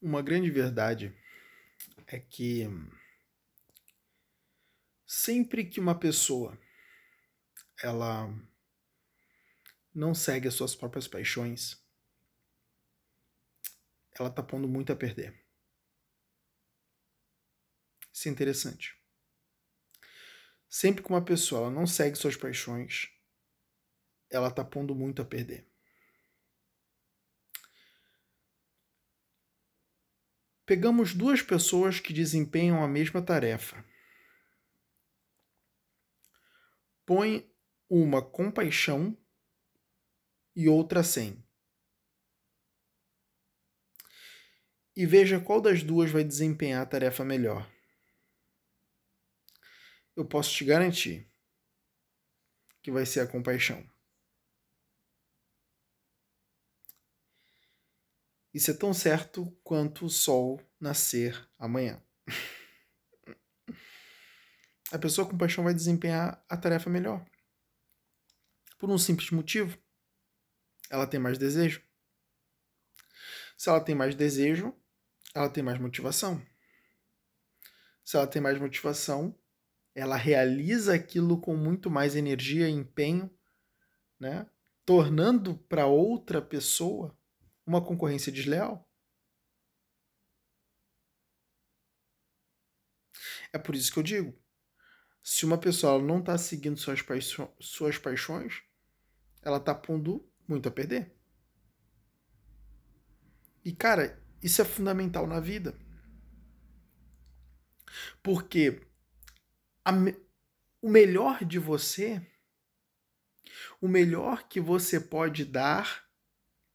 Uma grande verdade é que sempre que uma pessoa ela não segue as suas próprias paixões, ela tá pondo muito a perder. Isso é interessante. Sempre que uma pessoa não segue suas paixões, ela tá pondo muito a perder. Pegamos duas pessoas que desempenham a mesma tarefa. Põe uma com paixão e outra sem. E veja qual das duas vai desempenhar a tarefa melhor. Eu posso te garantir que vai ser a compaixão. Isso é tão certo quanto o sol nascer amanhã. A pessoa com paixão vai desempenhar a tarefa melhor. Por um simples motivo. Ela tem mais desejo. Se ela tem mais desejo, ela tem mais motivação. Se ela tem mais motivação, ela realiza aquilo com muito mais energia e empenho, né? tornando para outra pessoa uma concorrência desleal. É por isso que eu digo: se uma pessoa não está seguindo suas, paixões, suas paixões, ela está pondo muito a perder. E cara, isso é fundamental na vida. Porque a, o melhor de você, o melhor que você pode dar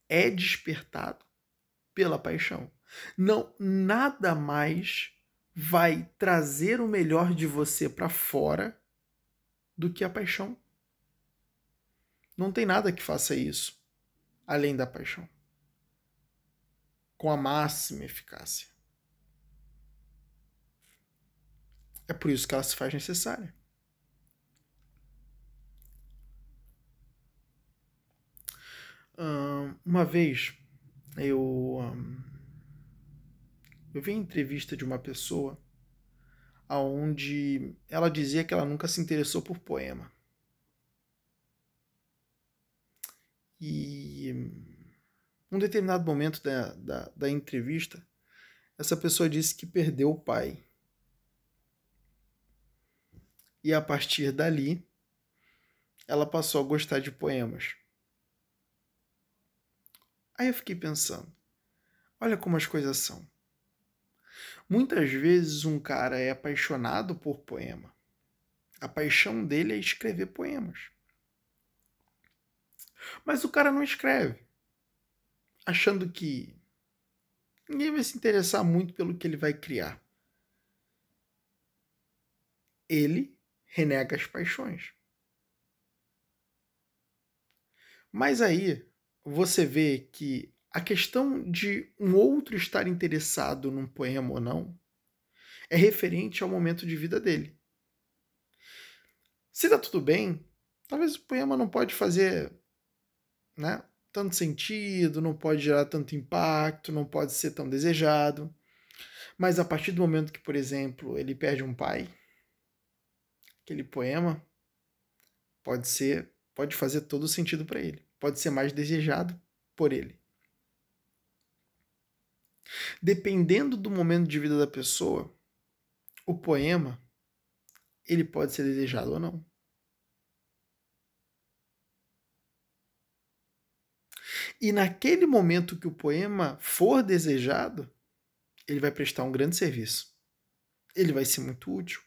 é despertado pela paixão. Não nada mais vai trazer o melhor de você para fora do que a paixão. Não tem nada que faça isso além da paixão. Com a máxima eficácia. É por isso que ela se faz necessária. Uma vez eu eu vi a entrevista de uma pessoa aonde ela dizia que ela nunca se interessou por poema. E um determinado momento da, da, da entrevista, essa pessoa disse que perdeu o pai. E a partir dali, ela passou a gostar de poemas. Aí eu fiquei pensando: olha como as coisas são. Muitas vezes um cara é apaixonado por poema. A paixão dele é escrever poemas. Mas o cara não escreve, achando que ninguém vai se interessar muito pelo que ele vai criar. Ele renega as paixões. Mas aí você vê que a questão de um outro estar interessado num poema ou não é referente ao momento de vida dele. Se tá tudo bem, talvez o poema não pode fazer né, tanto sentido, não pode gerar tanto impacto, não pode ser tão desejado. Mas a partir do momento que, por exemplo, ele perde um pai, aquele poema pode ser, pode fazer todo sentido para ele pode ser mais desejado por ele. Dependendo do momento de vida da pessoa, o poema ele pode ser desejado ou não. E naquele momento que o poema for desejado, ele vai prestar um grande serviço. Ele vai ser muito útil.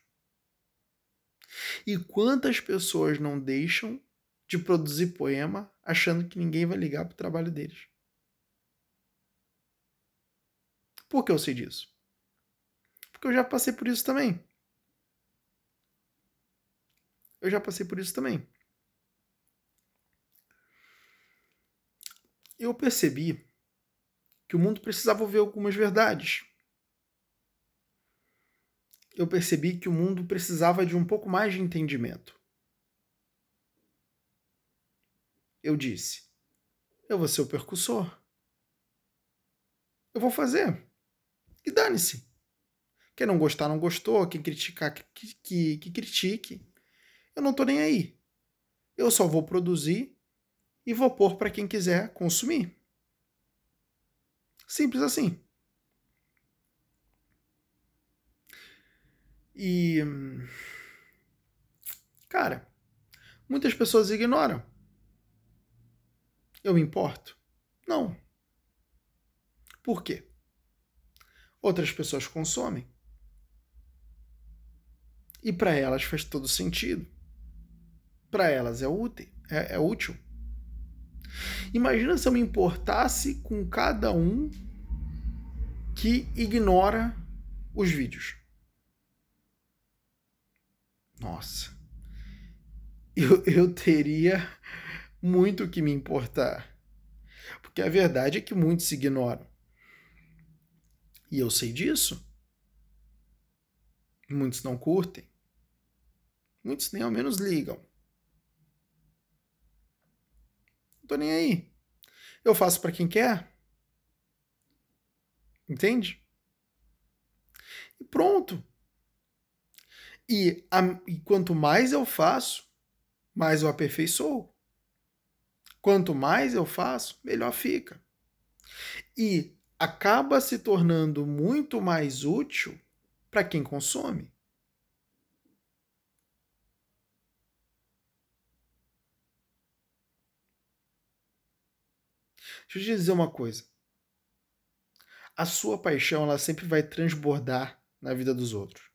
E quantas pessoas não deixam de produzir poema achando que ninguém vai ligar para o trabalho deles. Por que eu sei disso? Porque eu já passei por isso também. Eu já passei por isso também. Eu percebi que o mundo precisava ouvir algumas verdades. Eu percebi que o mundo precisava de um pouco mais de entendimento. Eu disse: Eu vou ser o percussor. Eu vou fazer. E dane-se. Quem não gostar, não gostou. Quem criticar, que, que, que critique. Eu não tô nem aí. Eu só vou produzir e vou pôr para quem quiser consumir. Simples assim. E. Cara, muitas pessoas ignoram. Eu me importo? Não. Por quê? Outras pessoas consomem. E para elas faz todo sentido. Para elas é útil, é, é útil. Imagina se eu me importasse com cada um que ignora os vídeos. Nossa, eu, eu teria muito que me importar. Porque a verdade é que muitos ignoram. E eu sei disso. Muitos não curtem. Muitos nem ao menos ligam. Não tô nem aí. Eu faço para quem quer. Entende? E pronto. E, a, e quanto mais eu faço, mais eu aperfeiçoo. Quanto mais eu faço, melhor fica. E acaba se tornando muito mais útil para quem consome. Deixa eu te dizer uma coisa. A sua paixão ela sempre vai transbordar na vida dos outros.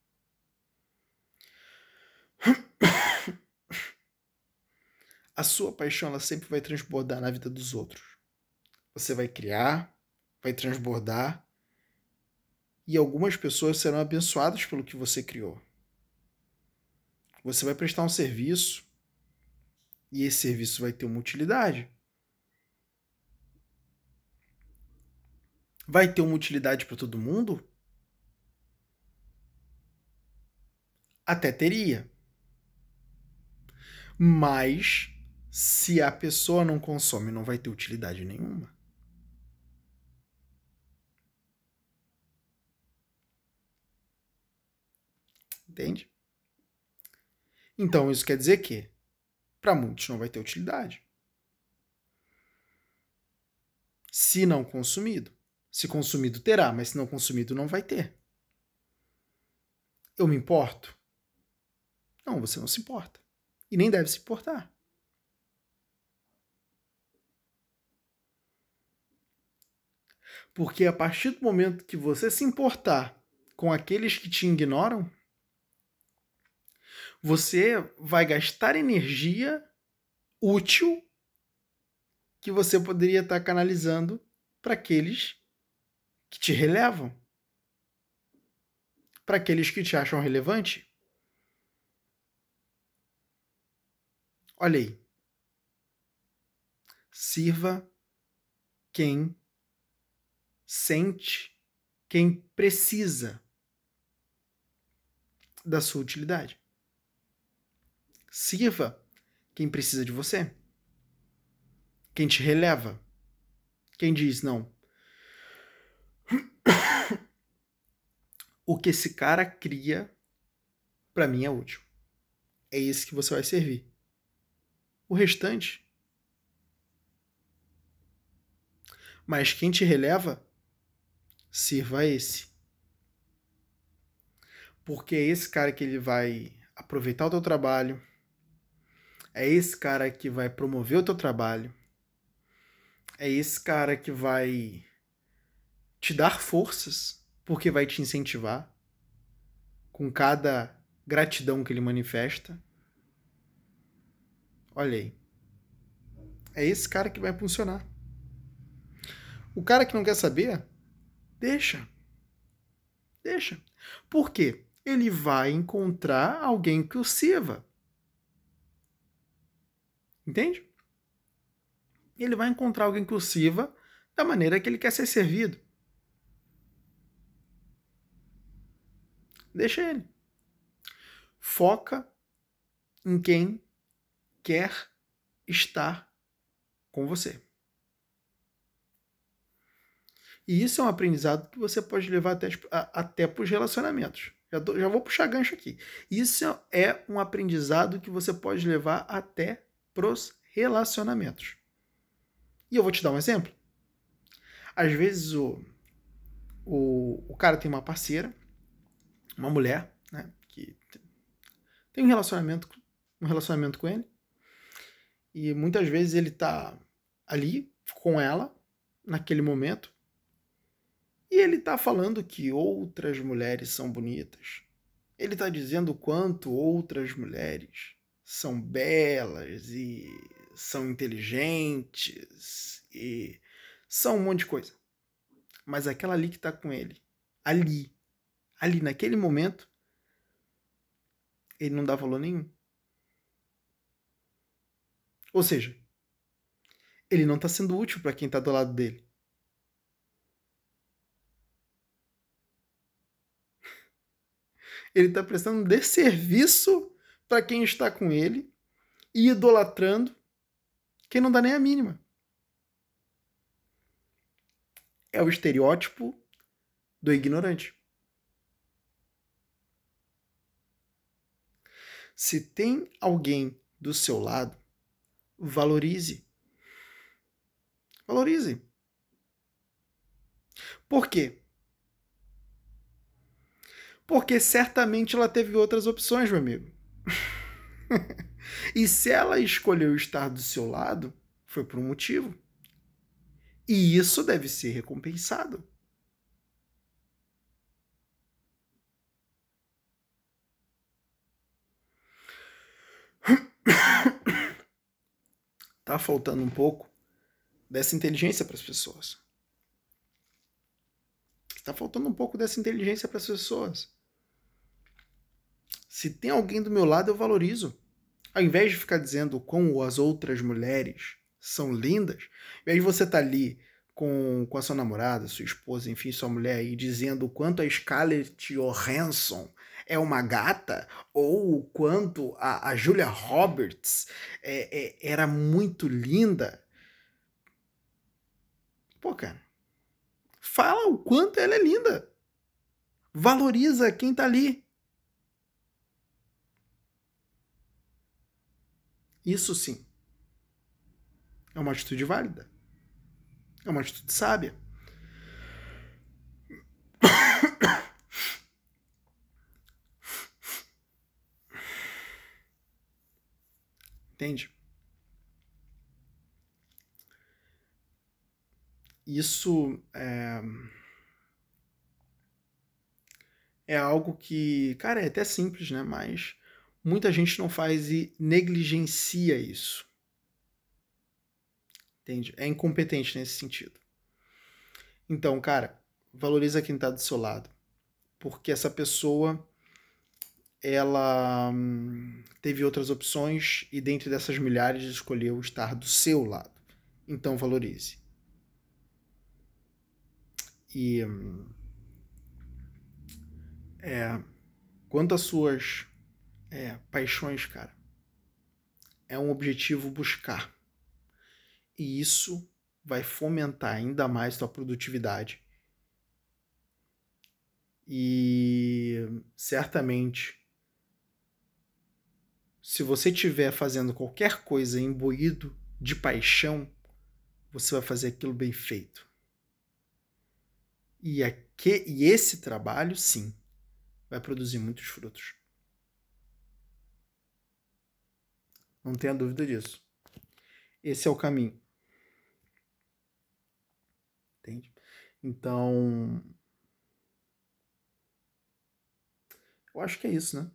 A sua paixão ela sempre vai transbordar na vida dos outros. Você vai criar, vai transbordar e algumas pessoas serão abençoadas pelo que você criou. Você vai prestar um serviço e esse serviço vai ter uma utilidade. Vai ter uma utilidade para todo mundo? Até teria. Mas se a pessoa não consome, não vai ter utilidade nenhuma. Entende? Então isso quer dizer que para muitos não vai ter utilidade. Se não consumido. Se consumido, terá, mas se não consumido, não vai ter. Eu me importo? Não, você não se importa. E nem deve se importar. Porque a partir do momento que você se importar com aqueles que te ignoram, você vai gastar energia útil que você poderia estar canalizando para aqueles que te relevam, para aqueles que te acham relevante. Olha aí. Sirva quem sente, quem precisa da sua utilidade. Sirva quem precisa de você. Quem te releva. Quem diz não. O que esse cara cria para mim é útil. É esse que você vai servir. O restante. Mas quem te releva, sirva a esse. Porque é esse cara que ele vai aproveitar o teu trabalho, é esse cara que vai promover o teu trabalho. É esse cara que vai te dar forças, porque vai te incentivar com cada gratidão que ele manifesta. Olha aí. É esse cara que vai funcionar. O cara que não quer saber, deixa. Deixa. Por quê? Ele vai encontrar alguém que o sirva. Entende? Ele vai encontrar alguém que o sirva da maneira que ele quer ser servido. Deixa ele. Foca em quem quer estar com você. E isso é um aprendizado que você pode levar até, até para os relacionamentos. Já, já vou puxar gancho aqui. Isso é um aprendizado que você pode levar até pros relacionamentos. E eu vou te dar um exemplo. Às vezes o, o, o cara tem uma parceira, uma mulher, né, que tem um relacionamento, um relacionamento com ele, e muitas vezes ele tá ali com ela naquele momento, e ele tá falando que outras mulheres são bonitas. Ele tá dizendo quanto outras mulheres são belas e são inteligentes e são um monte de coisa. Mas aquela ali que tá com ele, ali, ali naquele momento, ele não dá valor nenhum. Ou seja, ele não está sendo útil para quem está do lado dele. Ele está prestando desserviço para quem está com ele e idolatrando quem não dá nem a mínima. É o estereótipo do ignorante. Se tem alguém do seu lado, valorize. Valorize. Por quê? Porque certamente ela teve outras opções, meu amigo. e se ela escolheu estar do seu lado, foi por um motivo. E isso deve ser recompensado. tá faltando um pouco dessa inteligência para as pessoas. Está faltando um pouco dessa inteligência para as pessoas. Se tem alguém do meu lado, eu valorizo. Ao invés de ficar dizendo como as outras mulheres são lindas, ao invés de você estar tá ali com, com a sua namorada, sua esposa, enfim, sua mulher aí, dizendo o quanto a Scarlett Johansson é uma gata, ou o quanto a, a Julia Roberts é, é, era muito linda. Pô, cara, fala o quanto ela é linda. Valoriza quem tá ali. Isso sim é uma atitude válida. É uma atitude sábia. Entende? Isso é, é algo que, cara, é até simples, né? Mas muita gente não faz e negligencia isso. Entende? É incompetente nesse sentido. Então, cara, valoriza quem está do seu lado. Porque essa pessoa ela hum, teve outras opções e dentre dessas milhares escolheu estar do seu lado. Então valorize. E é, quanto às suas é, paixões, cara, é um objetivo buscar. E isso vai fomentar ainda mais tua produtividade. E certamente se você estiver fazendo qualquer coisa imbuído de paixão, você vai fazer aquilo bem feito. E, aqui, e esse trabalho, sim, vai produzir muitos frutos. Não tenha dúvida disso. Esse é o caminho. Entende? Então. Eu acho que é isso, né?